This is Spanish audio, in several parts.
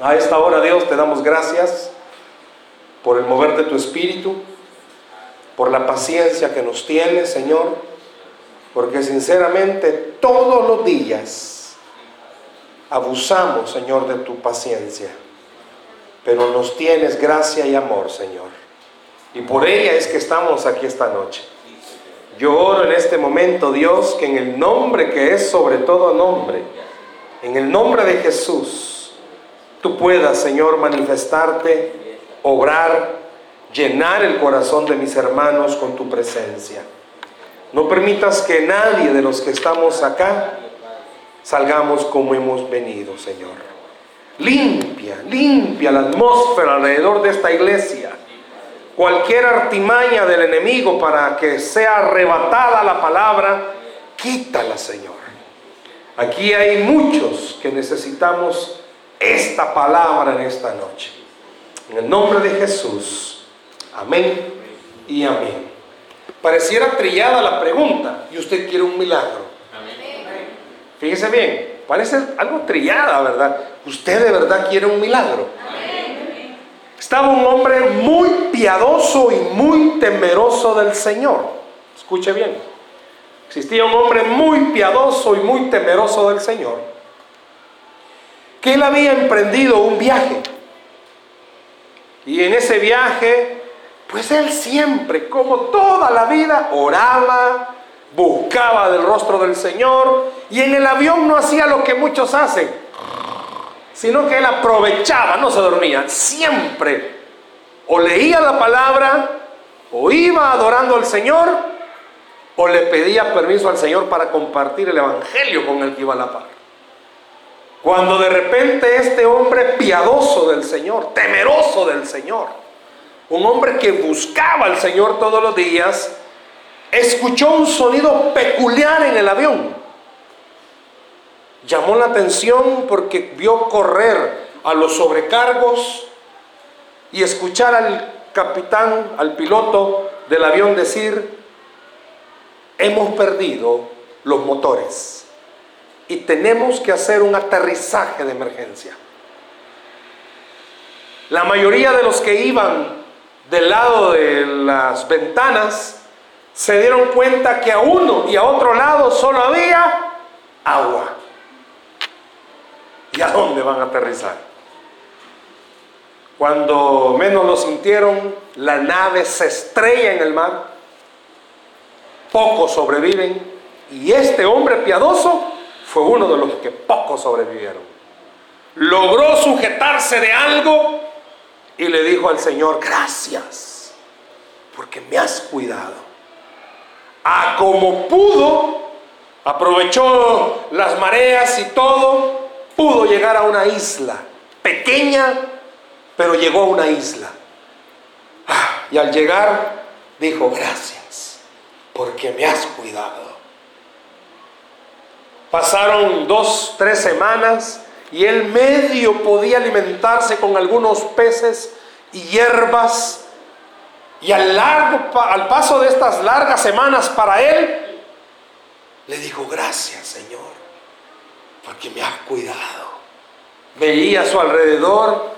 A esta hora, Dios, te damos gracias por el mover de tu espíritu, por la paciencia que nos tienes, Señor, porque sinceramente todos los días abusamos, Señor, de tu paciencia, pero nos tienes gracia y amor, Señor. Y por ella es que estamos aquí esta noche. Yo oro en este momento, Dios, que en el nombre que es sobre todo nombre, en el nombre de Jesús, tú puedas, Señor, manifestarte, obrar, llenar el corazón de mis hermanos con tu presencia. No permitas que nadie de los que estamos acá salgamos como hemos venido, Señor. Limpia, limpia la atmósfera alrededor de esta iglesia. Cualquier artimaña del enemigo para que sea arrebatada la palabra, quítala, Señor. Aquí hay muchos que necesitamos esta palabra en esta noche. En el nombre de Jesús. Amén y amén. Pareciera trillada la pregunta y usted quiere un milagro. Fíjese bien, parece algo trillada, ¿verdad? Usted de verdad quiere un milagro. Estaba un hombre muy piadoso y muy temeroso del Señor. Escuche bien. Existía un hombre muy piadoso y muy temeroso del Señor que él había emprendido un viaje. Y en ese viaje, pues él siempre, como toda la vida, oraba, buscaba del rostro del Señor y en el avión no hacía lo que muchos hacen, sino que él aprovechaba, no se dormía, siempre o leía la palabra, o iba adorando al Señor, o le pedía permiso al Señor para compartir el Evangelio con el que iba a la par. Cuando de repente este hombre piadoso del Señor, temeroso del Señor, un hombre que buscaba al Señor todos los días, escuchó un sonido peculiar en el avión. Llamó la atención porque vio correr a los sobrecargos y escuchar al capitán, al piloto del avión decir, hemos perdido los motores y tenemos que hacer un aterrizaje de emergencia. La mayoría de los que iban del lado de las ventanas se dieron cuenta que a uno y a otro lado solo había agua. ¿Y a dónde van a aterrizar? Cuando menos lo sintieron, la nave se estrella en el mar. Pocos sobreviven y este hombre piadoso fue uno de los que pocos sobrevivieron. Logró sujetarse de algo y le dijo al Señor, gracias, porque me has cuidado. A como pudo, aprovechó las mareas y todo, pudo llegar a una isla pequeña, pero llegó a una isla. Ah, y al llegar, dijo, gracias, porque me has cuidado. Pasaron dos, tres semanas y él medio podía alimentarse con algunos peces y hierbas. Y al, largo, al paso de estas largas semanas para él, le dijo, gracias Señor, porque me has cuidado. Veía a su alrededor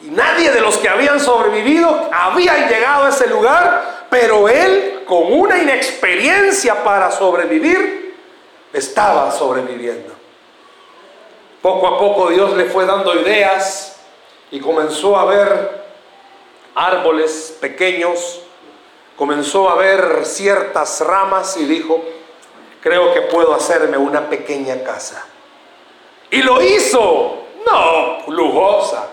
y nadie de los que habían sobrevivido había llegado a ese lugar, pero él, con una inexperiencia para sobrevivir, estaba sobreviviendo. Poco a poco Dios le fue dando ideas y comenzó a ver árboles pequeños, comenzó a ver ciertas ramas y dijo, creo que puedo hacerme una pequeña casa. Y lo hizo, no lujosa,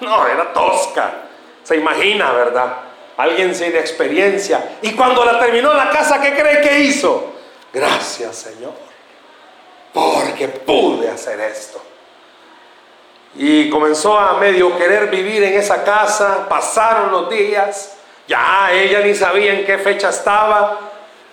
no, era tosca, se imagina, ¿verdad? Alguien sin experiencia. Y cuando la terminó la casa, ¿qué cree que hizo? Gracias, Señor porque pude hacer esto. Y comenzó a medio querer vivir en esa casa, pasaron los días, ya ella ni sabía en qué fecha estaba,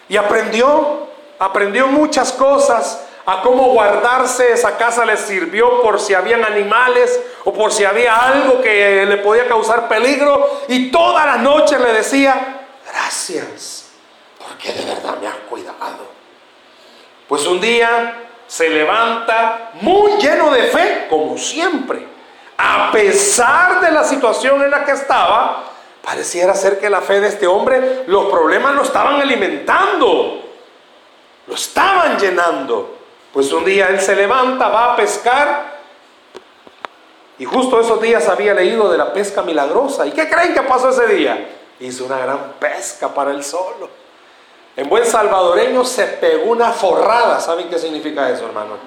y aprendió, aprendió muchas cosas, a cómo guardarse, esa casa le sirvió por si habían animales o por si había algo que le podía causar peligro, y todas las noches le decía, gracias, porque de verdad me has cuidado. Pues un día se levanta muy lleno de fe, como siempre, a pesar de la situación en la que estaba, pareciera ser que la fe de este hombre, los problemas lo estaban alimentando, lo estaban llenando. Pues un día él se levanta, va a pescar, y justo esos días había leído de la pesca milagrosa. ¿Y qué creen que pasó ese día? Hizo una gran pesca para él solo. En buen salvadoreño se pegó una forrada. ¿Saben qué significa eso, hermano?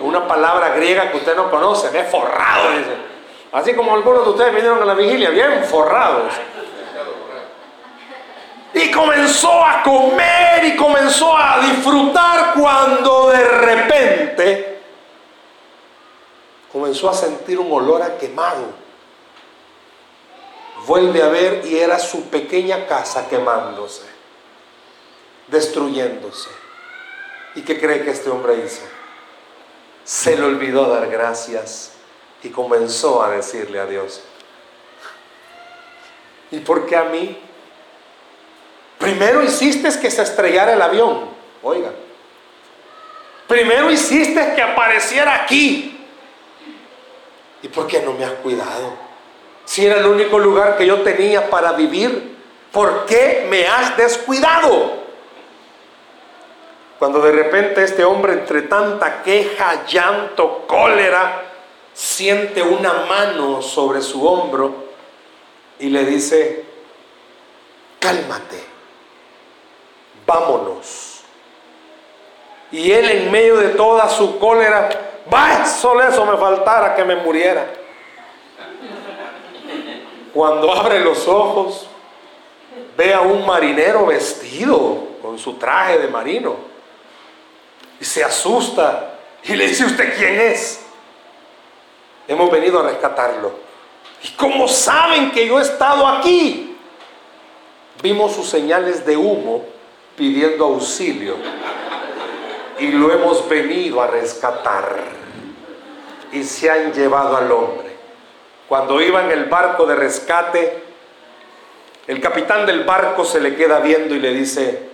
Una palabra griega que usted no conoce, ve forrado, dice. Así como algunos de ustedes vinieron a la vigilia, bien forrados. Y comenzó a comer y comenzó a disfrutar cuando de repente comenzó a sentir un olor a quemado. Vuelve a ver y era su pequeña casa quemándose, destruyéndose. ¿Y qué cree que este hombre hizo? Se le olvidó dar gracias y comenzó a decirle a Dios. ¿Y por qué a mí? Primero hiciste que se estrellara el avión. Oiga. Primero hiciste que apareciera aquí. ¿Y por qué no me has cuidado? Si era el único lugar que yo tenía para vivir, ¿por qué me has descuidado? Cuando de repente este hombre, entre tanta queja, llanto, cólera, siente una mano sobre su hombro y le dice, cálmate vámonos. Y él en medio de toda su cólera, va, solo eso me faltara que me muriera. Cuando abre los ojos, ve a un marinero vestido con su traje de marino y se asusta y le dice, ¿usted quién es? Hemos venido a rescatarlo. ¿Y cómo saben que yo he estado aquí? Vimos sus señales de humo pidiendo auxilio y lo hemos venido a rescatar y se han llevado al hombre. Cuando iba en el barco de rescate, el capitán del barco se le queda viendo y le dice,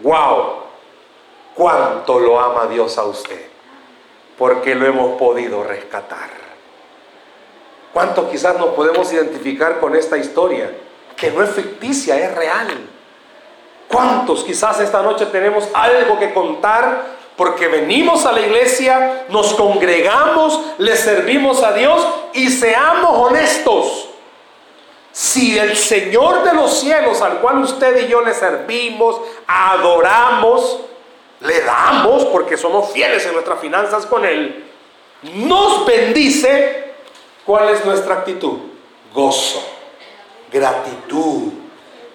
wow, cuánto lo ama Dios a usted, porque lo hemos podido rescatar. ¿Cuánto quizás nos podemos identificar con esta historia? Que no es ficticia, es real. ¿Cuántos quizás esta noche tenemos algo que contar porque venimos a la iglesia, nos congregamos, le servimos a Dios y seamos honestos? Si el Señor de los cielos, al cual usted y yo le servimos, adoramos, le damos, porque somos fieles en nuestras finanzas con Él, nos bendice, ¿cuál es nuestra actitud? Gozo, gratitud,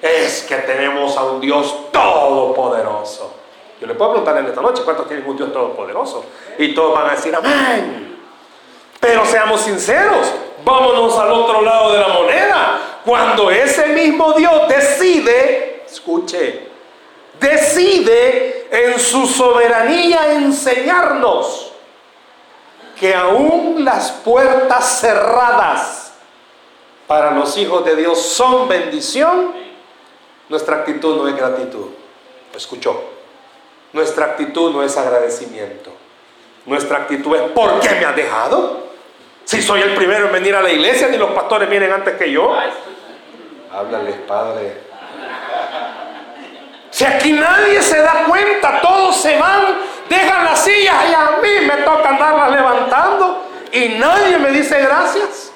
es que tenemos a un Dios todopoderoso. Yo le puedo preguntar en esta noche cuántos tienen un Dios todopoderoso. Y todos van a decir amén. Pero seamos sinceros, vámonos al otro lado de la moneda. Cuando ese mismo Dios decide, escuche, decide en su soberanía enseñarnos que aún las puertas cerradas para los hijos de Dios son bendición, nuestra actitud no es gratitud. escuchó? Nuestra actitud no es agradecimiento. Nuestra actitud es ¿por qué me has dejado? Si soy el primero en venir a la iglesia, ni los pastores vienen antes que yo. Háblales, Padre. Si aquí nadie se da cuenta, todos se van, dejan las sillas y a mí me toca andarlas levantando y nadie me dice gracias.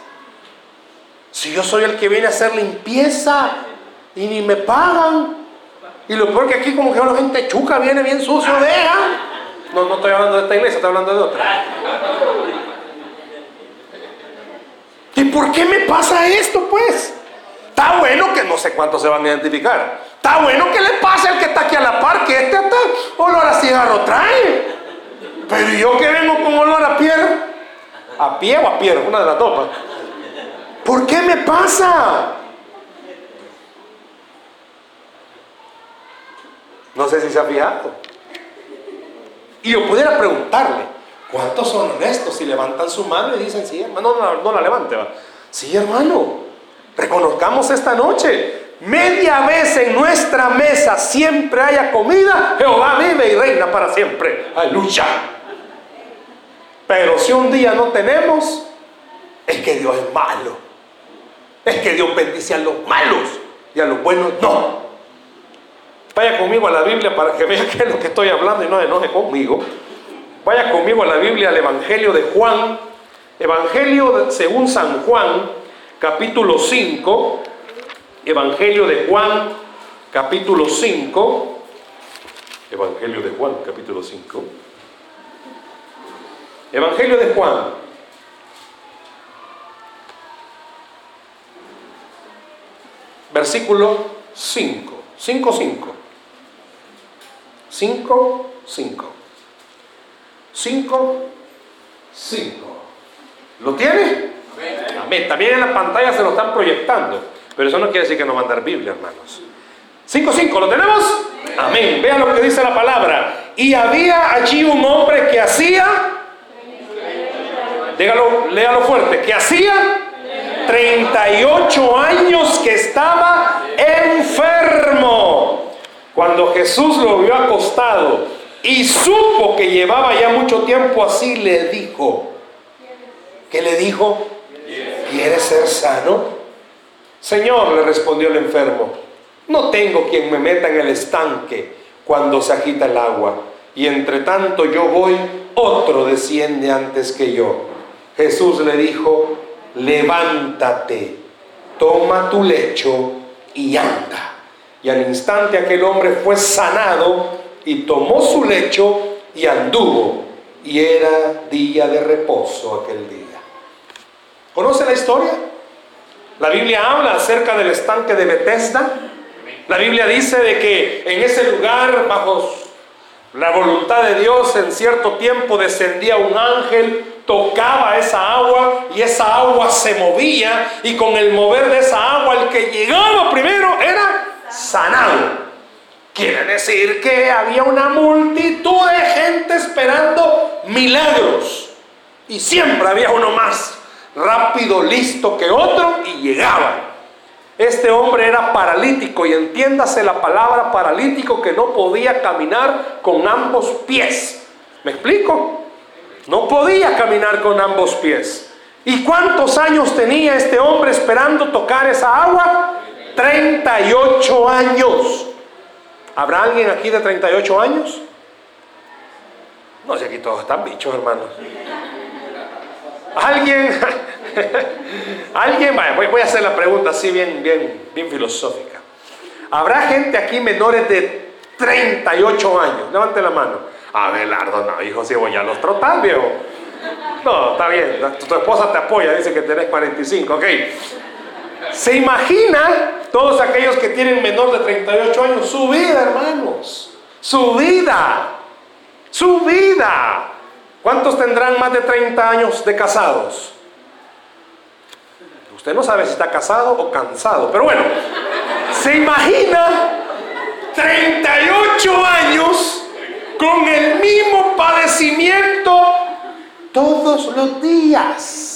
Si yo soy el que viene a hacer limpieza, y ni me pagan. Y lo peor que aquí como que la gente chuca, viene bien sucio, deja. No, no estoy hablando de esta iglesia, estoy hablando de otra. ¿Y por qué me pasa esto, pues? Está bueno que no sé cuántos se van a identificar. Está bueno que le pase al que está aquí a la par, que este hasta olor a cigarro trae. Pero yo que vengo con olor a piedra, a pie o a piedra, una de las dos. ¿Por qué me pasa? No sé si se ha fijado. Y yo pudiera preguntarle, ¿cuántos son honestos si levantan su mano y dicen, sí, hermano, no, la levante? Va. Sí, hermano, reconozcamos esta noche. Media vez en nuestra mesa siempre haya comida, Jehová vive y reina para siempre. Aleluya. Pero si un día no tenemos, es que Dios es malo. Es que Dios bendice a los malos y a los buenos no. Vaya conmigo a la Biblia para que vea qué es lo que estoy hablando y no enoje conmigo. Vaya conmigo a la Biblia, al Evangelio de Juan. Evangelio según San Juan, capítulo 5. Evangelio de Juan, capítulo 5. Evangelio de Juan, capítulo 5. Evangelio de Juan. Versículo 5. 5, 5. 5, 5. 5, 5. ¿Lo tiene? Amén. También en la pantalla se lo están proyectando. Pero eso no quiere decir que no va a andar Biblia, hermanos. 5, 5. ¿Lo tenemos? Amén. Vean lo que dice la palabra. Y había allí un hombre que hacía. Dígalo, léalo fuerte. Que hacía 38 años que estaba enfermo. Cuando Jesús lo vio acostado y supo que llevaba ya mucho tiempo así, le dijo, ¿qué le dijo? ¿Quieres ser sano? Señor, le respondió el enfermo, no tengo quien me meta en el estanque cuando se agita el agua, y entre tanto yo voy, otro desciende antes que yo. Jesús le dijo, levántate, toma tu lecho y anda. Y al instante aquel hombre fue sanado y tomó su lecho y anduvo. Y era día de reposo aquel día. ¿Conoce la historia? La Biblia habla acerca del estanque de Bethesda. La Biblia dice de que en ese lugar, bajo la voluntad de Dios, en cierto tiempo descendía un ángel tocaba esa agua y esa agua se movía y con el mover de esa agua el que llegaba primero era sanado. Quiere decir que había una multitud de gente esperando milagros y siempre había uno más rápido, listo que otro y llegaba. Este hombre era paralítico y entiéndase la palabra paralítico que no podía caminar con ambos pies. ¿Me explico? No podía caminar con ambos pies. ¿Y cuántos años tenía este hombre esperando tocar esa agua? 38 años. ¿Habrá alguien aquí de 38 años? No sé, aquí todos están bichos, hermanos. ¿Alguien? ¿Alguien? voy a hacer la pregunta así bien, bien, bien filosófica. ¿Habrá gente aquí menores de 38 años? Levante la mano. Abelardo, no, hijo, si voy a los trotar, viejo. No, está bien, tu, esposa te apoya, dice que tenés 45, ok. ¿Se imagina todos aquellos que tienen menor de 38 años? Su vida, hermanos. Su vida. Su vida. ¿Cuántos tendrán más de 30 años de casados? Usted no sabe si está casado o cansado, pero bueno, se imagina 38 años con el mismo padecimiento todos los días.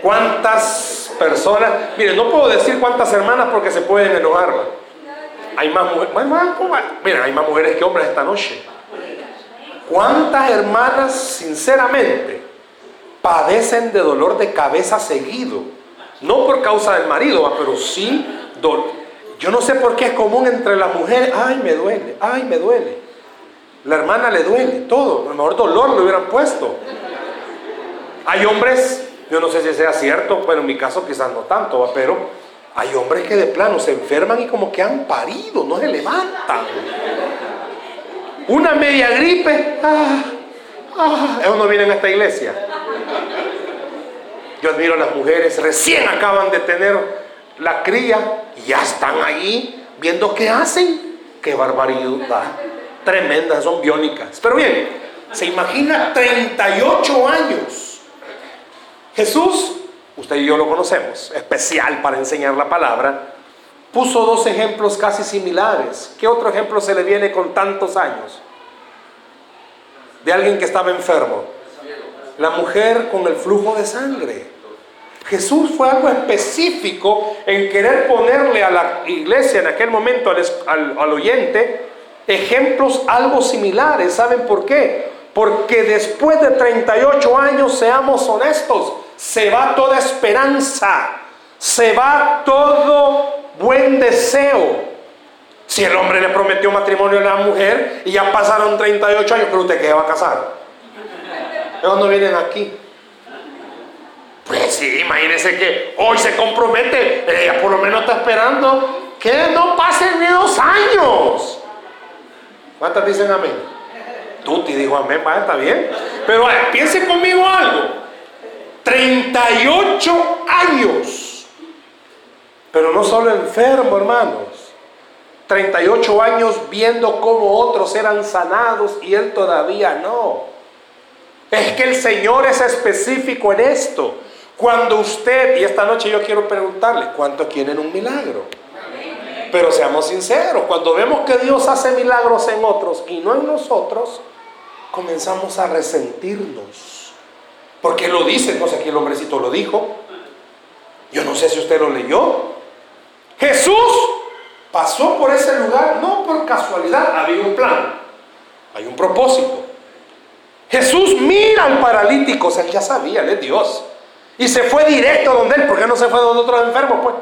¿Cuántas personas? Mire, no puedo decir cuántas hermanas porque se pueden enojar. Hay más mujeres, mira, hay más mujeres que hombres esta noche. ¿Cuántas hermanas, sinceramente, padecen de dolor de cabeza seguido? No por causa del marido, pero sí dolor yo no sé por qué es común entre las mujeres, ay, me duele, ay, me duele. La hermana le duele, todo. A lo mejor dolor le hubieran puesto. Hay hombres, yo no sé si sea cierto, bueno, en mi caso quizás no tanto, pero hay hombres que de plano se enferman y como que han parido, no se levantan. Una media gripe, ah, ah, no viene a esta iglesia. Yo admiro a las mujeres, recién acaban de tener la cría y ya están ahí viendo qué hacen. Qué barbaridad. Tremendas, son biónicas. Pero bien, se imagina 38 años. Jesús, usted y yo lo conocemos, especial para enseñar la palabra, puso dos ejemplos casi similares. ¿Qué otro ejemplo se le viene con tantos años? De alguien que estaba enfermo. La mujer con el flujo de sangre. Jesús fue algo específico en querer ponerle a la iglesia en aquel momento, al, oyente, ejemplos algo similares. ¿Saben por qué? Porque después de 38 años, seamos honestos, se va toda esperanza, se va todo buen deseo. Si el hombre le prometió matrimonio a la mujer y ya pasaron 38 años, pero usted que va a casar. Ellos no vienen aquí. Pues sí, imagínese que hoy se compromete, ella por lo menos está esperando que no pasen ni dos años. ¿Cuántas dicen amén? Tuti dijo amén, va, está bien. Pero piense conmigo algo. 38 años. Pero no solo enfermo, hermanos. 38 años viendo cómo otros eran sanados y él todavía no. Es que el Señor es específico en esto. Cuando usted, y esta noche yo quiero preguntarle, ¿cuántos quieren un milagro? Pero seamos sinceros, cuando vemos que Dios hace milagros en otros y no en nosotros, comenzamos a resentirnos. Porque lo dice, no sé aquí el hombrecito lo dijo. Yo no sé si usted lo leyó. Jesús pasó por ese lugar no por casualidad, había un plan, hay un propósito. Jesús mira al paralítico, o sea, él ya sabía, él es Dios. Y se fue directo donde él, ¿por qué no se fue donde otros enfermos? Pues,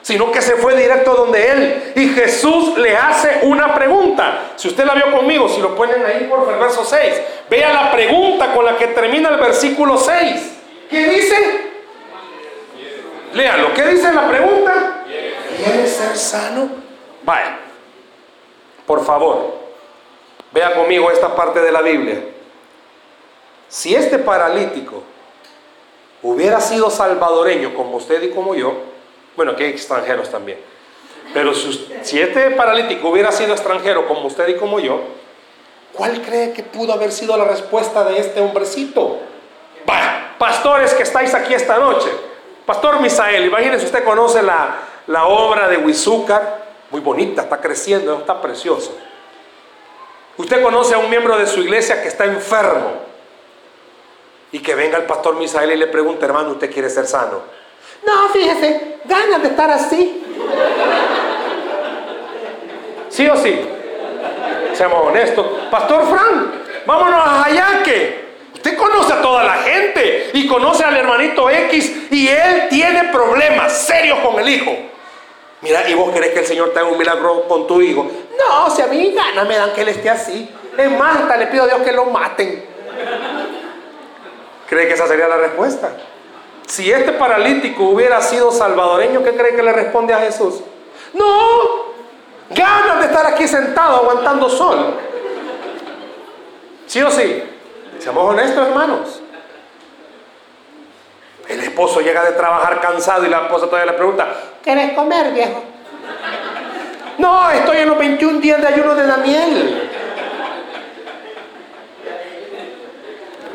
sino que se fue directo donde él. Y Jesús le hace una pregunta. Si usted la vio conmigo, si lo ponen ahí por el verso 6, vea la pregunta con la que termina el versículo 6. ¿Qué dice? Léalo, ¿qué dice la pregunta? ¿Quieres ser sano? Vaya, por favor, vea conmigo esta parte de la Biblia. Si este paralítico hubiera sido salvadoreño como usted y como yo, bueno, hay extranjeros también, pero si, este paralítico hubiera sido extranjero como usted y como yo, ¿cuál cree que pudo haber sido la respuesta de este hombrecito? Vaya, pastores que estáis aquí esta noche, Pastor Misael, imagínense, usted conoce la, la obra de Huizúcar, muy bonita, está creciendo, está precioso. Usted conoce a un miembro de su iglesia que está enfermo y que venga el pastor Misael y le pregunte, hermano, ¿usted quiere ser sano? No, fíjese, ganas de estar así. ¿Sí o sí? Seamos honestos. Pastor Frank, vámonos a Ayaque. Usted conoce a toda la gente y conoce al hermanito X y él tiene problemas serios con el hijo. Mira, ¿y vos querés que el Señor te haga un milagro con tu hijo? No, si a mí ganas me dan que él esté así. Es más, le pido a Dios que lo maten. ¿Cree que esa sería la respuesta? Si este paralítico hubiera sido salvadoreño, ¿qué cree que le responde a Jesús? No, ganas de estar aquí sentado aguantando sol. ¿Sí o sí? Seamos honestos, hermanos. El esposo llega de trabajar cansado y la esposa todavía le pregunta, ¿quieres comer, viejo? No, estoy en los 21 días de ayuno de Daniel.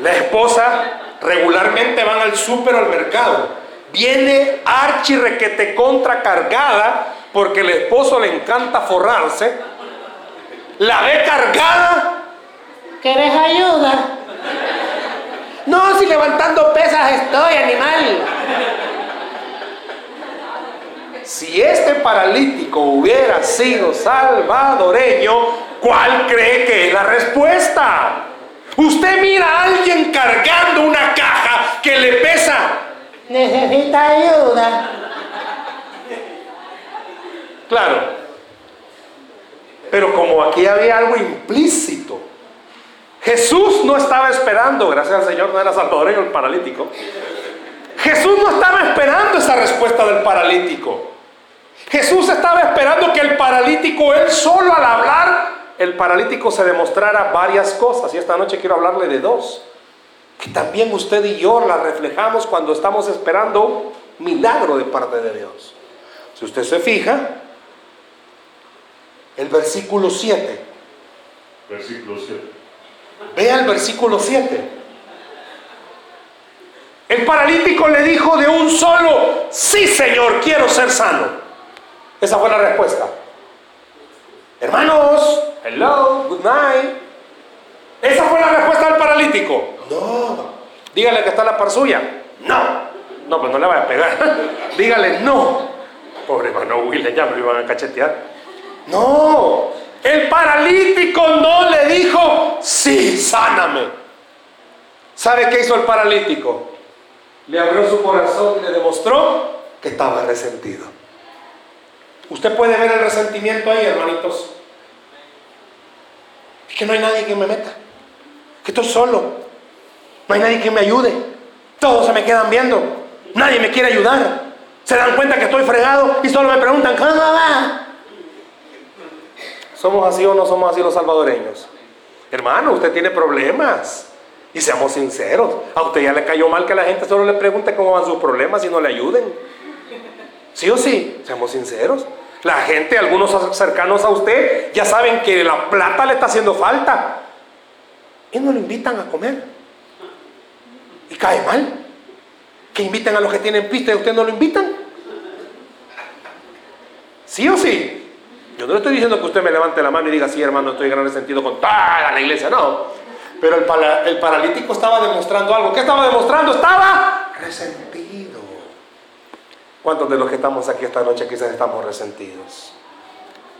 La esposa regularmente van al súper o al mercado. Viene archi requete contra cargada porque el esposo le encanta forrarse. La ve cargada. ¿Quieres ayuda? No, si levantando pesas estoy, animal. Si este paralítico hubiera sido salvadoreño, ¿cuál cree que es la respuesta? Usted mira a alguien cargando una caja que le pesa. Necesita ayuda. Claro. Pero como aquí había algo implícito, Jesús no estaba esperando, gracias al Señor, no era salvadoreño el paralítico. Jesús no estaba esperando esa respuesta del paralítico. Jesús estaba esperando que el paralítico, él solo al hablar, el paralítico se demostrara varias cosas. Y esta noche quiero hablarle de dos. Que también usted y yo las reflejamos cuando estamos esperando milagro de parte de Dios. Si usted se fija, el versículo 7. Versículo 7. Vea el versículo 7. El paralítico le dijo de un solo, sí Señor, quiero ser sano. Esa fue la respuesta. Hermanos, hello, good night. Esa fue la respuesta del paralítico. No. Dígale que está la par suya. No. No, pues no le vaya a pegar. Dígale no. Pobre hermano Will, ya me lo iban a cachetear. No. El paralítico no le dijo, sí, sáname. ¿Sabe qué hizo el paralítico? Le abrió su corazón y le demostró que estaba resentido. Usted puede ver el resentimiento ahí, hermanitos. Es que no hay nadie que me meta. Que estoy solo. No hay nadie que me ayude. Todos se me quedan viendo. Nadie me quiere ayudar. Se dan cuenta que estoy fregado y solo me preguntan, ¿cómo va? ¿Somos así o no somos así los salvadoreños? Hermano, usted tiene problemas. Y seamos sinceros. A usted ya le cayó mal que la gente solo le pregunte cómo van sus problemas y no le ayuden. ¿Sí o sí? Seamos sinceros. La gente, algunos cercanos a usted, ya saben que la plata le está haciendo falta. Y no lo invitan a comer. Y cae mal. Que inviten a los que tienen pista y usted no lo invitan. ¿Sí o sí? Yo no le estoy diciendo que usted me levante la mano y diga, sí, hermano, estoy gran sentido con toda la iglesia. No. Pero el, el paralítico estaba demostrando algo. ¿Qué estaba demostrando? Estaba resentido. ¿Cuántos de los que estamos aquí esta noche quizás estamos resentidos?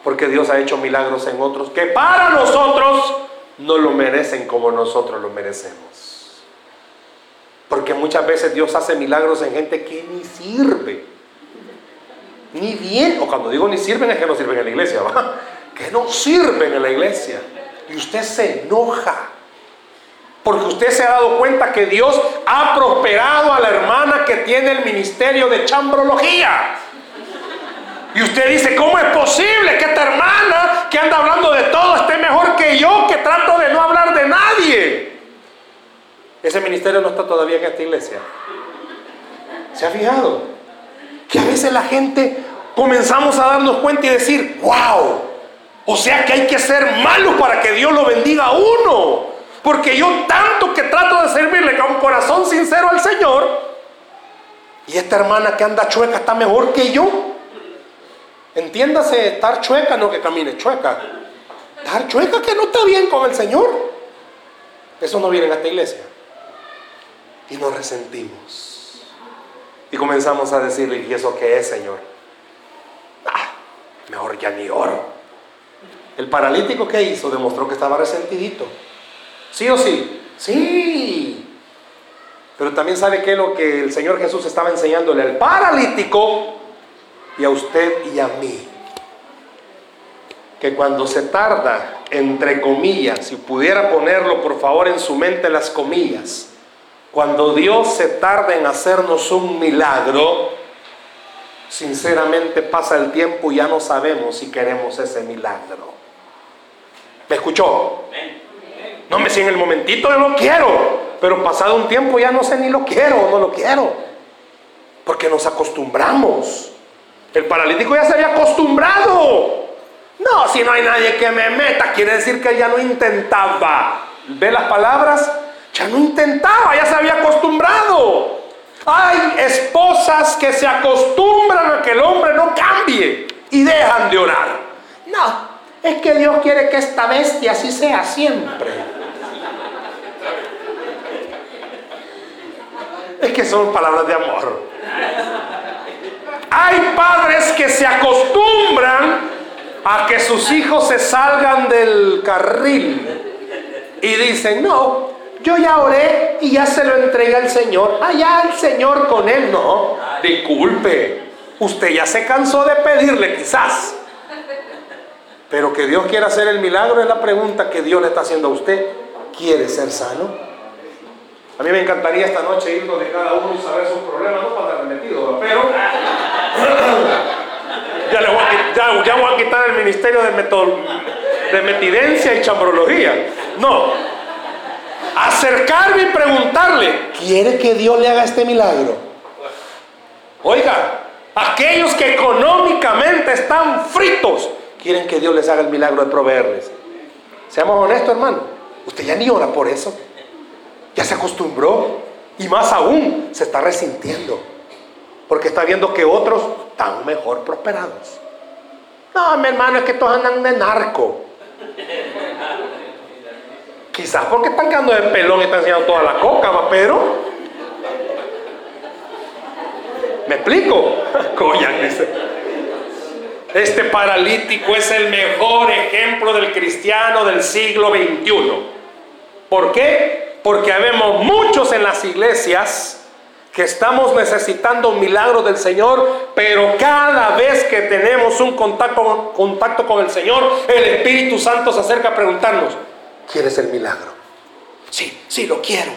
Porque Dios ha hecho milagros en otros que para nosotros no lo merecen como nosotros lo merecemos. Porque muchas veces Dios hace milagros en gente que ni sirve. Ni bien, o cuando digo ni sirven es que no sirven en la iglesia, ¿va? Que no sirven en la iglesia. Y usted se enoja. Porque usted se ha dado cuenta que Dios ha prosperado a la hermana que tiene el ministerio de chambrología. Y usted dice, ¿cómo es posible que esta hermana que anda hablando de todo esté mejor que yo que trato de no hablar de nadie? Ese ministerio no está todavía en esta iglesia. ¿Se ha fijado? Que a veces la gente comenzamos a darnos cuenta y decir, wow, o sea que hay que ser malo para que Dios lo bendiga a uno. Porque yo tanto que trato de servirle con corazón sincero al Señor, y esta hermana que anda chueca está mejor que yo. Entiéndase, estar chueca, no que camine chueca. Estar chueca que no está bien con el Señor. Eso no viene a esta iglesia. Y nos resentimos. Y comenzamos a decirle, ¿y eso qué es, Señor? Ah, mejor ya ni oro. El paralítico que hizo demostró que estaba resentidito. ¿Sí o sí? Sí. Pero también sabe que lo que el Señor Jesús estaba enseñándole al paralítico y a usted y a mí. Que cuando se tarda, entre comillas, si pudiera ponerlo por favor en su mente las comillas, cuando Dios se tarda en hacernos un milagro, sinceramente pasa el tiempo y ya no sabemos si queremos ese milagro. ¿Me escuchó? No me si en el momentito yo lo quiero, pero pasado un tiempo ya no sé ni lo quiero o no lo quiero. Porque nos acostumbramos. El paralítico ya se había acostumbrado. No, si no hay nadie que me meta, quiere decir que ya no intentaba. ¿Ve las palabras? Ya no intentaba, ya se había acostumbrado. Hay esposas que se acostumbran a que el hombre no cambie y dejan de orar. No, es que Dios quiere que esta bestia así sea siempre. Es que son palabras de amor. Hay padres que se acostumbran a que sus hijos se salgan del carril y dicen, no, yo ya oré y ya se lo entregué al Señor. Allá el Señor con él, no. Disculpe, usted ya se cansó de pedirle quizás. Pero que Dios quiera hacer el milagro es la pregunta que Dios le está haciendo a usted. ¿Quiere ser sano? A mí me encantaría esta noche ir donde cada uno y saber sus problemas, no para andar metido, pero ya, le voy a, quitar el ministerio de, de metidencia y chambrología. No, acercarme y preguntarle, ¿quiere que Dios le haga este milagro? Oiga, aquellos que económicamente están fritos, quieren que Dios les haga el milagro de proveerles. Seamos honestos, hermano. Usted ya ni ora por eso. Ya se acostumbró y más aún se está resintiendo porque está viendo que otros están mejor prosperados. No, mi hermano, es que todos andan de narco. Quizás porque están quedando de pelón y están enseñando toda la coca, pero. ¿Me explico? dice. Este paralítico es el mejor ejemplo del cristiano del siglo XXI. ¿Por qué? Porque habemos muchos en las iglesias que estamos necesitando un milagro del Señor, pero cada vez que tenemos un contacto, con el Señor, el Espíritu Santo se acerca a preguntarnos, ¿quieres el milagro? Sí, sí, lo quiero.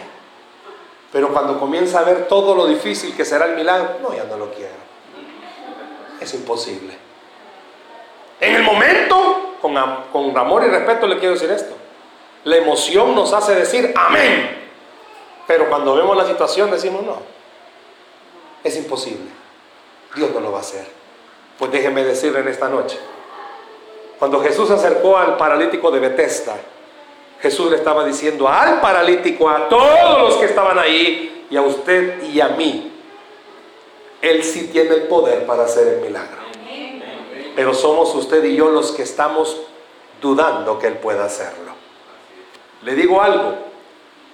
Pero cuando comienza a ver todo lo difícil que será el milagro, no, ya no lo quiero. Es imposible. En el momento, con amor y respeto le quiero decir esto, la emoción nos hace decir amén. Pero cuando vemos la situación decimos no. Es imposible. Dios no lo va a hacer. Pues déjenme decirle en esta noche. Cuando Jesús se acercó al paralítico de Bethesda, Jesús le estaba diciendo al paralítico, a todos los que estaban ahí, y a usted y a mí, Él sí tiene el poder para hacer el milagro. Pero somos usted y yo los que estamos dudando que Él pueda hacerlo. Le digo algo,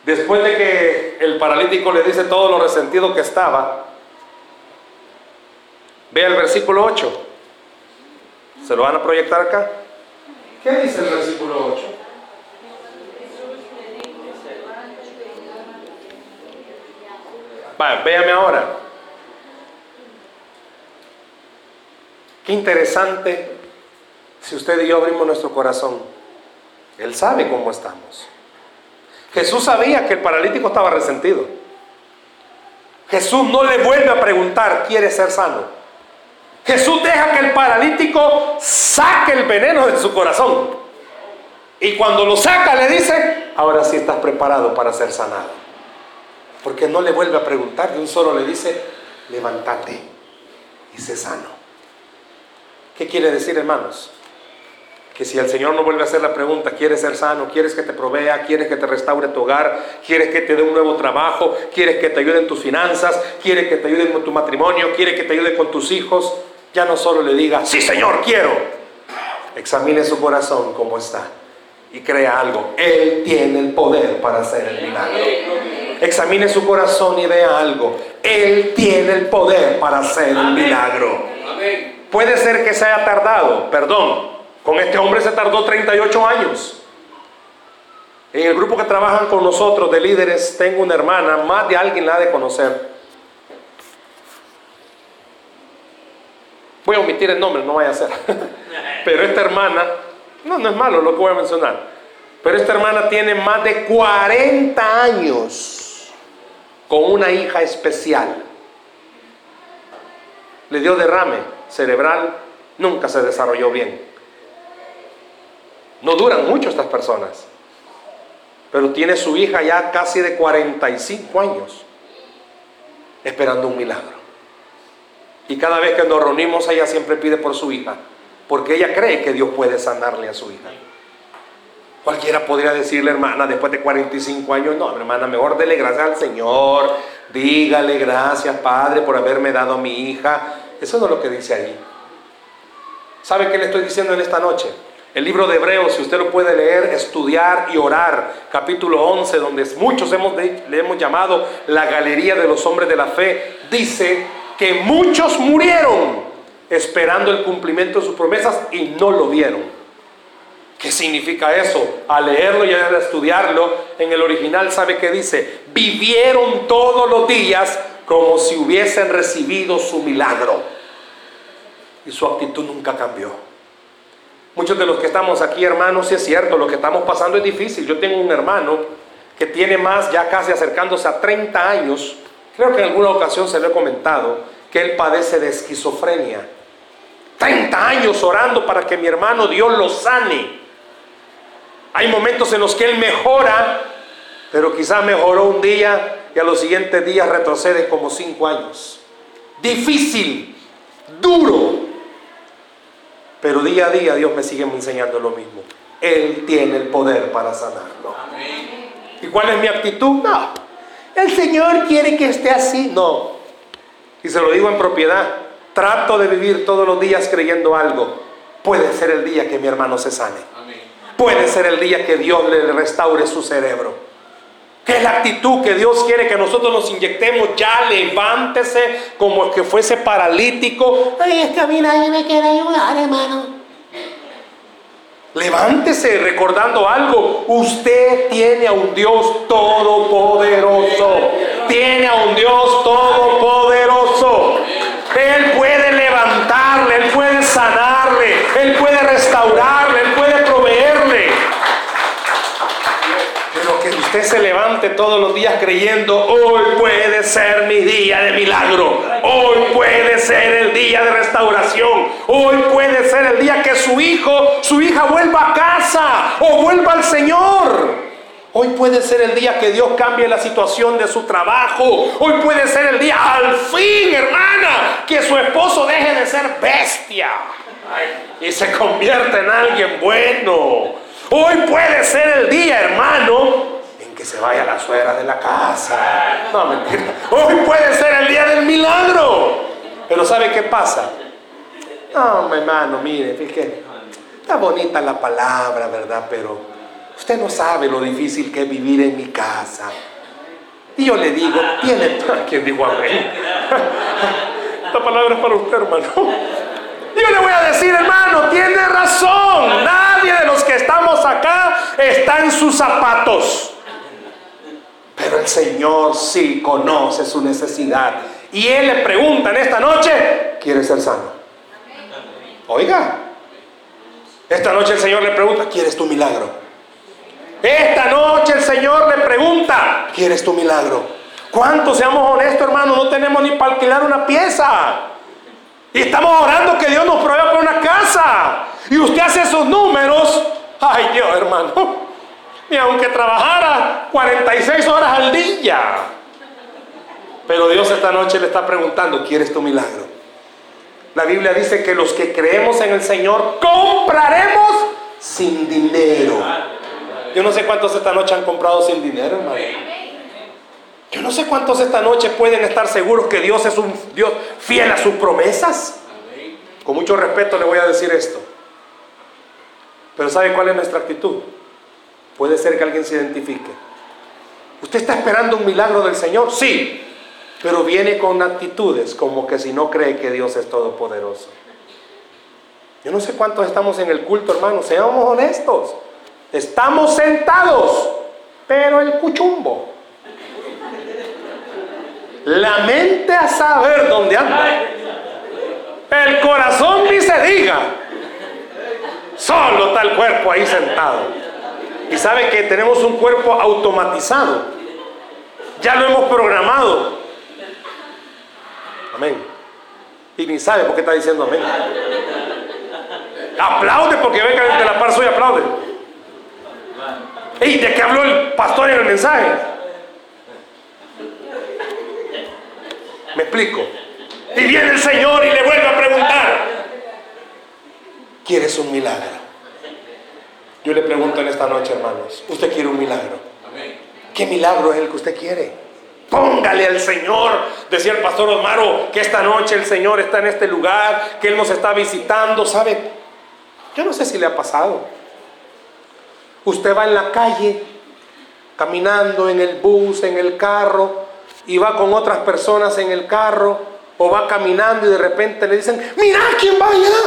después de que el paralítico le dice todo lo resentido que estaba, Vea el versículo 8. ¿Se lo van a proyectar acá? ¿Qué dice el versículo 8? Vaya, véame ahora. Qué interesante si usted y yo abrimos nuestro corazón. Él sabe cómo estamos. Jesús sabía que el paralítico estaba resentido. Jesús no le vuelve a preguntar, ¿quiere ser sano? Jesús deja que el paralítico saque el veneno de su corazón. Y cuando lo saca le dice, ahora sí estás preparado para ser sanado. Porque no le vuelve a preguntar, de un solo le dice, levántate y sé sano. ¿Qué quiere decir, hermanos? Que si el Señor no vuelve a hacer la pregunta, ¿quieres ser sano? ¿Quieres que te provea? ¿Quieres que te restaure tu hogar? ¿Quieres que te dé un nuevo trabajo? ¿Quieres que te ayude en tus finanzas? ¿Quieres que te ayude con tu matrimonio? ¿Quieres que te ayude con tus hijos? ya no solo le diga, sí Señor, quiero. Examine su corazón como está y crea algo. Él tiene el poder para hacer el milagro. Examine su corazón y vea algo. Él tiene el poder para hacer el milagro. Puede ser que se haya tardado, perdón, con este hombre se tardó 38 años. En el grupo que trabajan con nosotros de líderes tengo una hermana, más de alguien la ha de conocer Voy a omitir el nombre, no vaya a ser. Pero esta hermana, no, no es malo lo que voy a mencionar. Pero esta hermana tiene más de 40 años con una hija especial. Le dio derrame cerebral, nunca se desarrolló bien. No duran mucho estas personas. Pero tiene su hija ya casi de 45 años esperando un milagro. Y cada vez que nos reunimos, ella siempre pide por su hija, porque ella cree que Dios puede sanarle a su hija. Cualquiera podría decirle, hermana, después de 45 años, no, hermana, mejor dele gracias al Señor, dígale gracias, Padre, por haberme dado a mi hija. Eso no es lo que dice ahí. ¿Sabe qué le estoy diciendo en esta noche? El libro de Hebreos, si usted lo puede leer, estudiar y orar, capítulo 11, donde muchos hemos, le hemos llamado la galería de los hombres de la fe, dice que muchos murieron esperando el cumplimiento de sus promesas y no lo vieron. ¿Qué significa eso? Al leerlo y al estudiarlo, en el original sabe que dice, vivieron todos los días como si hubiesen recibido su milagro. Y su actitud nunca cambió. Muchos de los que estamos aquí, hermanos, es cierto, lo que estamos pasando es difícil. Yo tengo un hermano que tiene más, ya casi acercándose a 30 años, Creo que en alguna ocasión se le he comentado que él padece de esquizofrenia. 30 años orando para que mi hermano Dios lo sane. Hay momentos en los que él mejora, pero quizás mejoró un día y a los siguientes días retrocede como 5 años. Difícil, duro, pero día a día Dios me sigue enseñando lo mismo. Él tiene el poder para sanarlo. ¿Y cuál es mi actitud? No, el Señor quiere que esté así. No. Y se lo digo en propiedad. Trato de vivir todos los días creyendo algo. Puede ser el día que mi hermano se sane. Puede ser el día que Dios le restaure su cerebro. ¿Qué es la actitud que Dios quiere que nosotros nos inyectemos? Ya levántese como que fuese paralítico. Ay, es que a mí nadie me quiere ayudar, hermano. Levántese recordando algo. Usted tiene a un Dios todopoderoso. Tiene a un Dios todopoderoso. Él puede levantarle, Él puede sanarle, Él puede restaurarle, Él puede proveerle. Pero que usted se todos los días creyendo, hoy puede ser mi día de milagro, hoy puede ser el día de restauración, hoy puede ser el día que su hijo, su hija vuelva a casa o vuelva al Señor. Hoy puede ser el día que Dios cambie la situación de su trabajo. Hoy puede ser el día, al fin, hermana, que su esposo deje de ser bestia y se convierta en alguien bueno. Hoy puede ser el día, hermano, que se vaya la suegra de la casa. No, mentira. Hoy puede ser el día del milagro. Pero ¿sabe qué pasa? No, hermano, mire, fíjate. Está bonita la palabra, ¿verdad? Pero usted no sabe lo difícil que es vivir en mi casa. Y yo le digo, tiene... ¿Quién dijo amén? Esta palabra es para usted, hermano. Yo le voy a decir, hermano, tiene razón. Nadie de los que estamos acá está en sus zapatos. Pero el Señor sí conoce su necesidad. Y Él le pregunta en esta noche, ¿quiere ser sano? Oiga, esta noche el Señor le pregunta, ¿quieres tu milagro? Esta noche el Señor le pregunta, ¿quieres tu milagro? ¿Cuántos, seamos honestos, hermano, no tenemos ni para alquilar una pieza? Y estamos orando que Dios nos provea para una casa. Y usted hace esos números. Ay Dios, hermano. Y aunque trabajara 46 horas al día. Pero Dios esta noche le está preguntando, ¿quieres tu milagro? La Biblia dice que los que creemos en el Señor compraremos sin dinero. Yo no sé cuántos esta noche han comprado sin dinero, hermano. Yo no sé cuántos esta noche pueden estar seguros que Dios es un Dios fiel a sus promesas. Con mucho respeto le voy a decir esto. Pero ¿sabe cuál es nuestra actitud? Puede ser que alguien se identifique. ¿Usted está esperando un milagro del Señor? Sí, pero viene con actitudes como que si no cree que Dios es todopoderoso. Yo no sé cuántos estamos en el culto, hermanos, seamos honestos. Estamos sentados, pero el cuchumbo. La mente a saber dónde anda. El corazón ni se diga. Solo está el cuerpo ahí sentado. Y sabe que tenemos un cuerpo automatizado. Ya lo hemos programado. Amén. Y ni sabe por qué está diciendo amén. Aplaude porque venga de la par suya, aplaude. ¿Y de qué habló el pastor en el mensaje? Me explico. Y viene el Señor y le vuelve a preguntar, ¿quieres un milagro? Yo le pregunto en esta noche, hermanos, ¿usted quiere un milagro? ¿Qué milagro es el que usted quiere? Póngale al Señor, decía el pastor Osmaro, que esta noche el Señor está en este lugar, que Él nos está visitando, ¿sabe? Yo no sé si le ha pasado. Usted va en la calle, caminando en el bus, en el carro, y va con otras personas en el carro, o va caminando y de repente le dicen, mira quién va allá.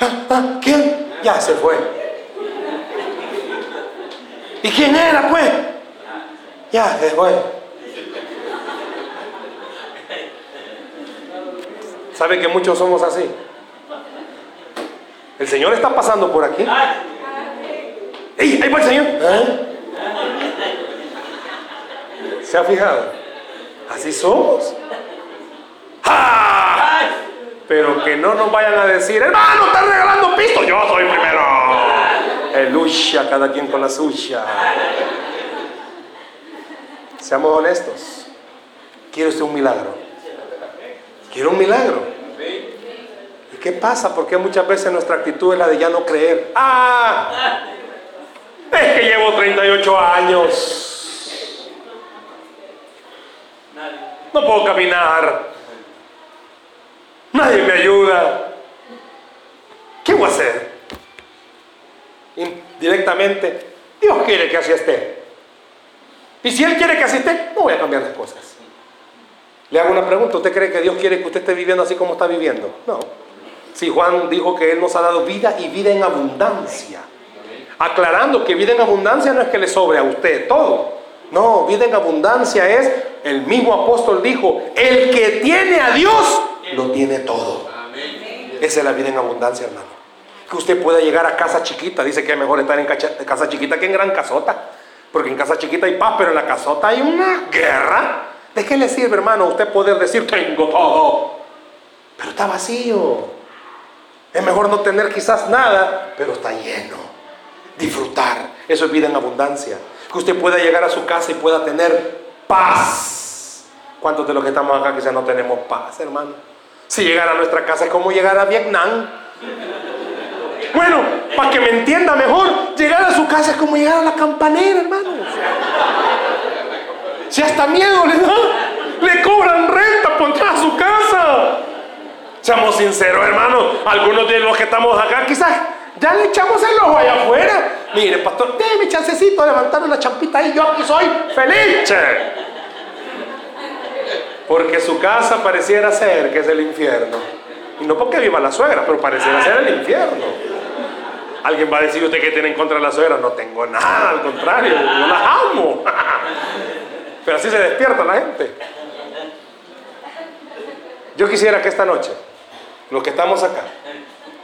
¿Ah, ah, ¿Quién? Ya se fue. ¿Y quién era pues? Ya se fue. ¿Sabe que muchos somos así? El Señor está pasando por aquí. ¡Ey! Ahí va el Señor. ¿Eh? ¿Se ha fijado? Así somos. ¡Ah! Pero que no nos vayan a decir, hermano, estás regalando pisto. Yo soy primero. El lucha, cada quien con la suya. Seamos honestos. Quiero usted un milagro. Quiero un milagro. ¿Y qué pasa? Porque muchas veces nuestra actitud es la de ya no creer. ¡Ah! Es que llevo 38 años. No puedo caminar. Nadie me ayuda. ¿Qué voy a hacer? Directamente, Dios quiere que así esté. Y si Él quiere que así esté, no voy a cambiar las cosas. Le hago una pregunta. ¿Usted cree que Dios quiere que usted esté viviendo así como está viviendo? No. Si Juan dijo que Él nos ha dado vida y vida en abundancia. Aclarando que vida en abundancia no es que le sobre a usted todo. No, vida en abundancia es, el mismo apóstol dijo, el que tiene a Dios, lo tiene todo. Esa es la vida en abundancia, hermano. Que usted pueda llegar a casa chiquita, dice que es mejor estar en casa chiquita que en gran casota. Porque en casa chiquita hay paz, pero en la casota hay una guerra. ¿De qué le sirve, hermano, usted poder decir, tengo todo? Pero está vacío. Es mejor no tener quizás nada, pero está lleno. Disfrutar. Eso es vida en abundancia. Que usted pueda llegar a su casa y pueda tener paz. ¿Cuántos de los que estamos acá quizás no tenemos paz, hermano? Si llegar a nuestra casa es como llegar a Vietnam. Bueno, para que me entienda mejor, llegar a su casa es como llegar a la campanera, hermano. Si hasta miedo le da, le cobran renta por entrar a su casa. Seamos sinceros, hermano. Algunos de los que estamos acá, quizás ya le echamos el ojo allá afuera. Mire, pastor, déme chancecito levantar una champita ahí. Yo aquí soy feliz. Porque su casa pareciera ser que es el infierno. Y no porque viva la suegra, pero pareciera ser el infierno. Alguien va a decir, ¿usted qué tiene en contra de la suegra? No tengo nada, al contrario, yo las amo. Pero así se despierta la gente. Yo quisiera que esta noche, los que estamos acá,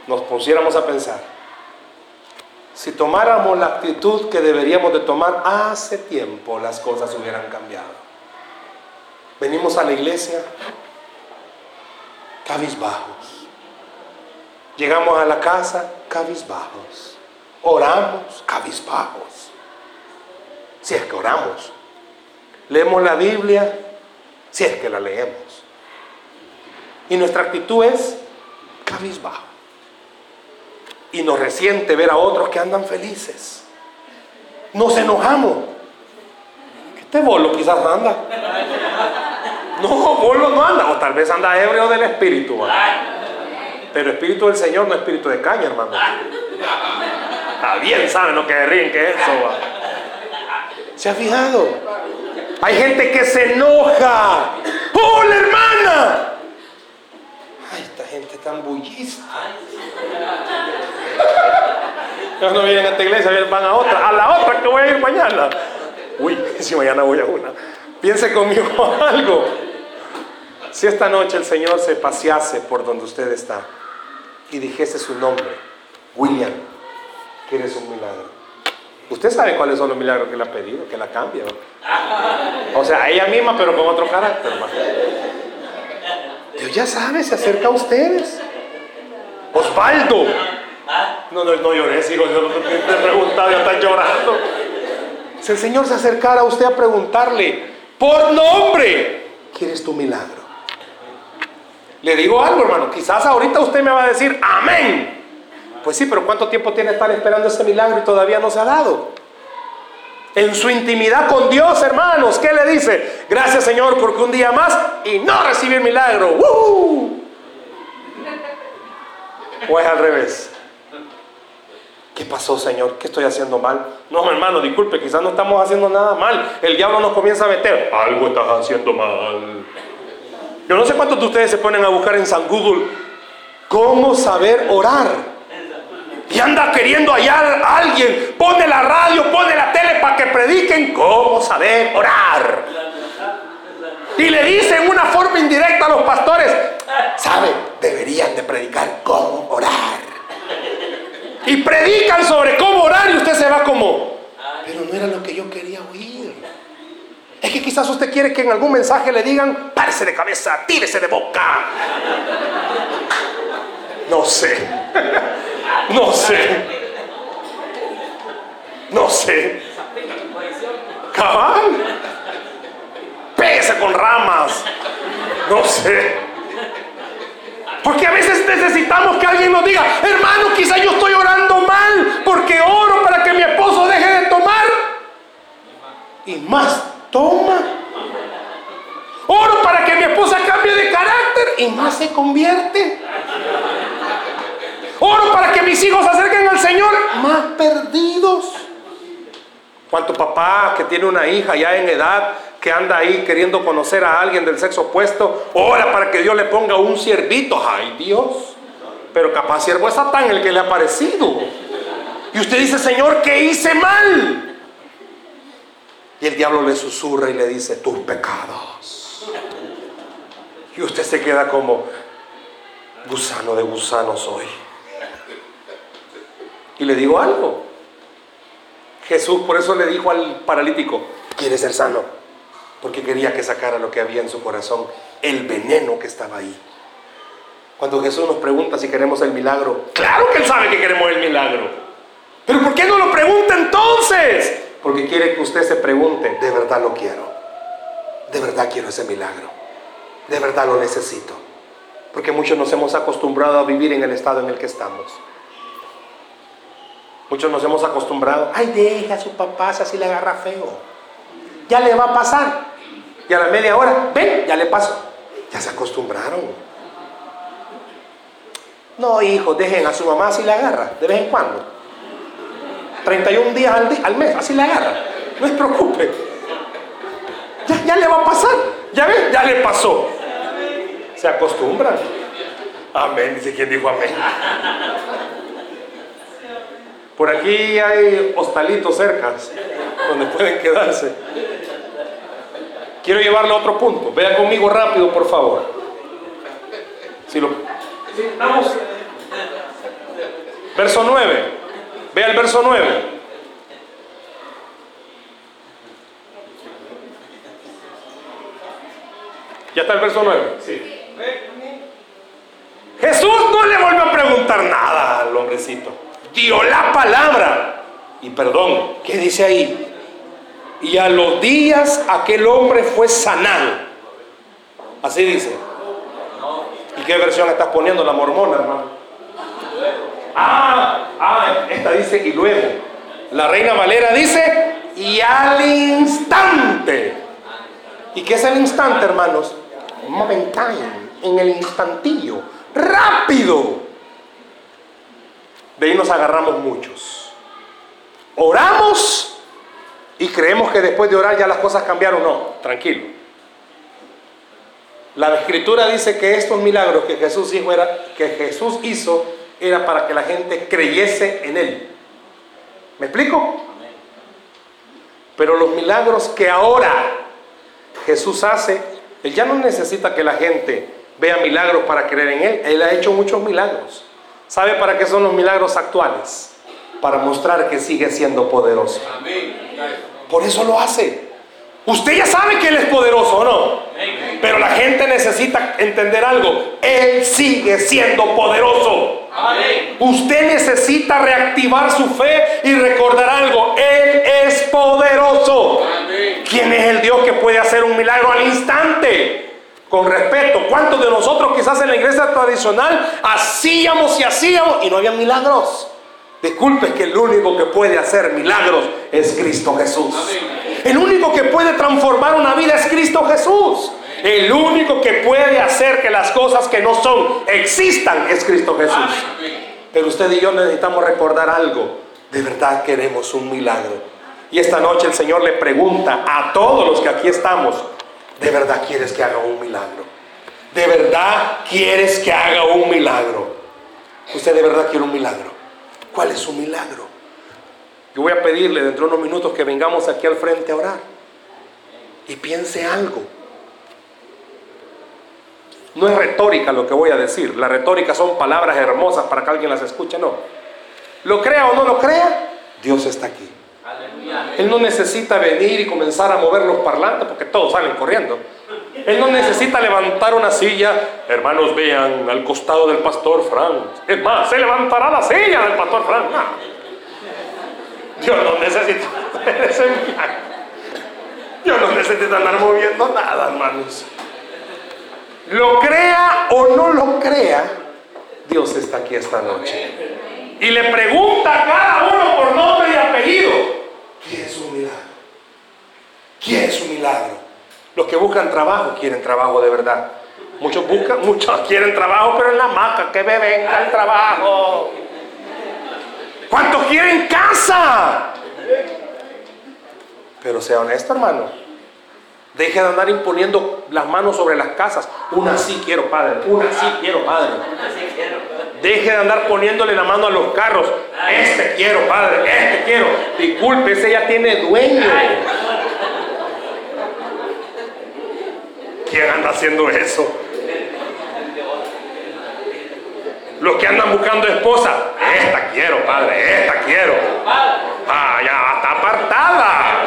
nos pusiéramos a pensar, si tomáramos la actitud que deberíamos de tomar hace tiempo, las cosas hubieran cambiado. Venimos a la iglesia cabizbajos. Llegamos a la casa cabizbajos. Oramos cabizbajos. Si es que oramos. Leemos la Biblia si es que la leemos. Y nuestra actitud es cabizbajo. Y nos resiente ver a otros que andan felices. Nos enojamos. Este bolo quizás anda. No, bolo no anda. O tal vez anda ebrio del espíritu. Pero espíritu del Señor no espíritu de caña, hermano. Está bien, saben lo que ríen que es eso. ¿Se ha fijado? Hay gente que se enoja. ¡Oh, hermana! Ay, esta gente tan bullista. Ellos no vienen a esta iglesia, van a otra. A la otra que voy a ir mañana. Uy, si mañana voy a una. Piense conmigo algo. Si esta noche el Señor se pasease por donde usted está y dijese su nombre, William, quieres un milagro. Usted sabe cuáles son los milagros que le ha pedido, que la cambia. O sea, ella misma, pero con otro carácter. Dios ya sabe, se acerca a ustedes. Osvaldo. No, no, no llores, hijo, yo no te he preguntado, ya están llorando. Si el Señor se acercara a usted a preguntarle, por nombre, ¿quieres tu milagro? Le digo algo, hermano, quizás ahorita usted me va a decir, amén. Pues sí, pero ¿cuánto tiempo tiene estar esperando ese milagro y todavía no se ha dado? En su intimidad con Dios, hermanos, ¿qué le dice? Gracias Señor porque un día más y no recibir milagro. ¡Uh! ¿O es al revés? ¿Qué pasó, Señor? ¿Qué estoy haciendo mal? No, hermano, disculpe, quizás no estamos haciendo nada mal. El diablo nos comienza a meter. Algo estás haciendo mal. Yo no sé cuántos de ustedes se ponen a buscar en San Google cómo saber orar. Y anda queriendo hallar a alguien. Pone la radio, pone la tele para que prediquen cómo saber orar. Y le dicen una forma indirecta a los pastores, ¿sabe? Deberían de predicar cómo orar y predican sobre cómo orar y usted se va como, pero no era lo que yo quería oír. Es que quizás usted quiere que en algún mensaje le digan, párese de cabeza, tírese de boca. No sé, no sé, no sé. Cabal, pese con ramas, no sé. Porque a veces necesitamos que alguien nos diga, hermano, quizá yo estoy orando mal porque oro para que mi esposo deje de tomar. Y más toma. Oro para que mi esposa cambie de carácter y más se convierte. Oro para que mis hijos se acerquen al Señor, más perdidos. ¿Cuánto papá que tiene una hija ya en edad que anda ahí queriendo conocer a alguien del sexo opuesto, ora para que Dios le ponga un ciervito. Ay Dios, Pero capaz siervo es Satán el que le ha aparecido. Y usted dice, Señor, ¿qué hice mal? Y el diablo le susurra y le dice, tus pecados. Y usted se queda como, gusano de gusano soy. Y le digo algo. Jesús por eso le dijo al paralítico, ¿quieres ser sano? Porque quería que sacara lo que había en su corazón, el veneno que estaba ahí. Cuando Jesús nos pregunta si queremos el milagro, claro que Él sabe que queremos el milagro. Pero ¿por qué no lo pregunta entonces? Porque quiere que usted se pregunte, de verdad lo quiero. De verdad quiero ese milagro. De verdad lo necesito. Porque muchos nos hemos acostumbrado a vivir en el estado en el que estamos. Muchos nos hemos acostumbrado, ay, deja a su papá si así le agarra feo. Ya le va a pasar. Y a la media hora, ven, ya le pasó. Ya se acostumbraron. No, hijo, dejen a su mamá así le agarra, de vez en cuando. 31 días al, mes, así le agarra. No se preocupe. Ya, ya le va a pasar. Ya ven, ya le pasó. Se acostumbran. Amén, dice quien dijo amén. Por aquí hay hostalitos cerca donde pueden quedarse. Quiero llevarlo a otro punto. Vea conmigo rápido, por favor. Si lo Vamos. Verso 9. Vea el verso 9. ¿Ya está el verso 9? Sí. Jesús no le volvió a preguntar nada al hombrecito. Dio la palabra. Y perdón, ¿qué dice ahí? Y a los días aquel hombre fue sanado. Así dice. ¿Y qué versión estás poniendo la mormona, hermano? Ah, ah, esta dice y luego. La reina Valera dice y al instante. ¿Y qué es el instante, hermanos? Momentáneo, en el instantillo, rápido. De ahí nos agarramos muchos. Oramos y creemos que después de orar ya las cosas cambiaron. No, tranquilo. La escritura dice que estos milagros que Jesús hizo era, que Jesús hizo era para que la gente creyese en él. ¿Me explico? Pero los milagros que ahora Jesús hace, él ya no necesita que la gente vea milagros para creer en él. Él ha hecho muchos milagros. ¿Sabe para qué son los milagros actuales? Para mostrar que sigue siendo poderoso. Por eso lo hace. Usted ya sabe que Él es poderoso, ¿o no? Pero la gente necesita entender algo. Él sigue siendo poderoso. Usted necesita reactivar su fe y recordar algo. Él es poderoso. ¿Quién es el Dios que puede hacer un milagro al instante? Con respeto, ¿cuántos de nosotros quizás en la iglesia tradicional hacíamos y hacíamos y no había milagros? Disculpe que el único que puede hacer milagros es Cristo Jesús. El único que puede transformar una vida es Cristo Jesús. El único que puede hacer que las cosas que no son existan es Cristo Jesús. Pero usted y yo necesitamos recordar algo. De verdad queremos un milagro. Y esta noche el Señor le pregunta a todos los que aquí estamos, ¿de verdad quieres que haga un milagro? ¿De verdad quieres que haga un milagro? Usted de verdad quiere un milagro. ¿Cuál es su milagro? Yo voy a pedirle dentro de unos minutos que vengamos aquí al frente a orar. Y piense algo. No es retórica lo que voy a decir. La retórica son palabras hermosas para que alguien las escuche. No. Lo crea o no lo crea, Dios está aquí. Él no necesita venir y comenzar a mover los parlantes porque todos salen corriendo. Él no necesita levantar una silla. Hermanos, vean al costado del pastor Frank. Es más, se levantará la silla del pastor Frank. Dios no necesita ese Dios no necesita andar moviendo nada, hermanos. Lo crea o no lo crea, Dios está aquí esta noche. Y le pregunta a cada uno por nombre y apellido, ¿quién es un milagro? ¿Quién es un milagro? Los que buscan trabajo quieren trabajo de verdad. Muchos buscan, muchos quieren trabajo, pero en la maca, que me venga el trabajo. ¿Cuántos quieren casa? Pero sea honesto, hermano. Deje de andar imponiendo las manos sobre las casas. Una sí quiero, padre. Una sí quiero, padre. Deje de andar poniéndole la mano a los carros. Este quiero, padre, este quiero. Disculpe, ese ya tiene dueño. ¿Quién anda haciendo eso? Los que andan buscando esposa. Esta quiero, padre, esta quiero. Ah, ya está apartada.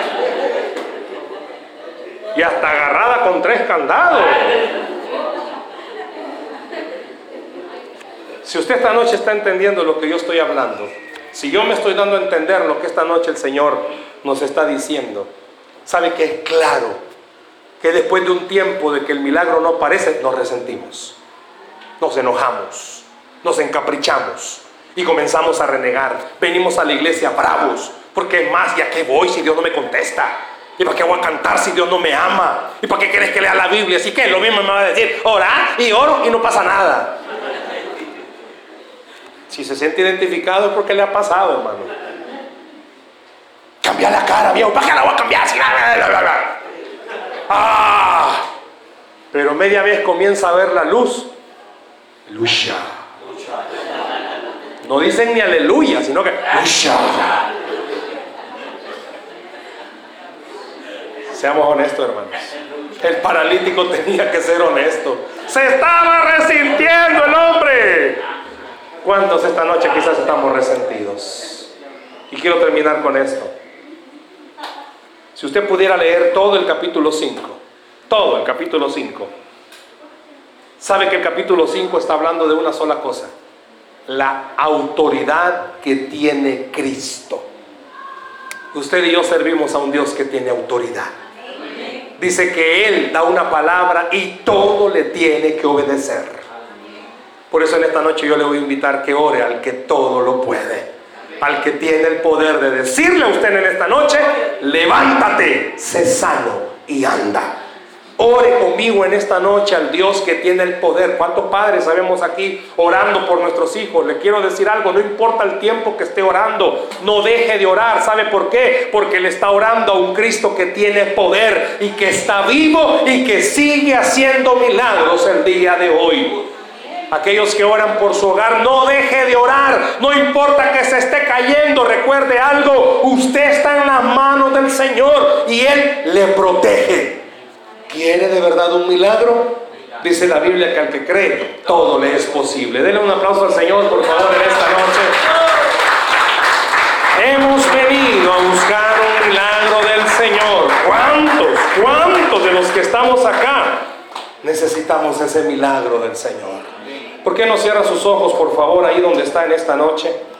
Y hasta agarrada con tres candados. Si usted esta noche está entendiendo lo que yo estoy hablando, si yo me estoy dando a entender lo que esta noche el Señor nos está diciendo, sabe que es claro que después de un tiempo de que el milagro no aparece, nos resentimos, nos enojamos, nos encaprichamos y comenzamos a renegar. Venimos a la iglesia bravos, porque más, ¿ya qué voy si Dios no me contesta? ¿Y para qué voy a cantar si Dios no me ama? ¿Y para qué quieres que lea la Biblia? Así que lo mismo me va a decir, orar y oro y no pasa nada. Si se siente identificado es porque le ha pasado, hermano. Cambia la cara, viejo. ¿Para qué la voy a cambiar? Si Ah, pero media vez comienza a ver la luz. Lucha. No dicen ni aleluya, sino que lucha. Seamos honestos, hermanos. El paralítico tenía que ser honesto. Se estaba resintiendo el hombre. ¿Cuántos esta noche quizás estamos resentidos? Y quiero terminar con esto. Si usted pudiera leer todo el capítulo 5, todo el capítulo 5, sabe que el capítulo 5 está hablando de una sola cosa, la autoridad que tiene Cristo. Usted y yo servimos a un Dios que tiene autoridad. Dice que Él da una palabra y todo le tiene que obedecer. Por eso en esta noche yo le voy a invitar que ore al que todo lo puede. Al que tiene el poder de decirle a usted en esta noche, levántate, sé sano y anda. Ore conmigo en esta noche al Dios que tiene el poder. ¿Cuántos padres sabemos aquí orando por nuestros hijos? Le quiero decir algo, no importa el tiempo que esté orando, no deje de orar. ¿Sabe por qué? Porque le está orando a un Cristo que tiene poder y que está vivo y que sigue haciendo milagros el día de hoy. Aquellos que oran por su hogar, no deje de orar. No importa que se esté cayendo, recuerde algo. Usted está en las manos del Señor y Él le protege. ¿Quiere de verdad un milagro? Dice la Biblia que al que cree, todo le es posible. Denle un aplauso al Señor, por favor, en esta noche. Hemos venido a buscar un milagro del Señor. ¿Cuántos? ¿Cuántos de los que estamos acá necesitamos ese milagro del Señor? ¿Por qué no cierra sus ojos, por favor, ahí donde está en esta noche?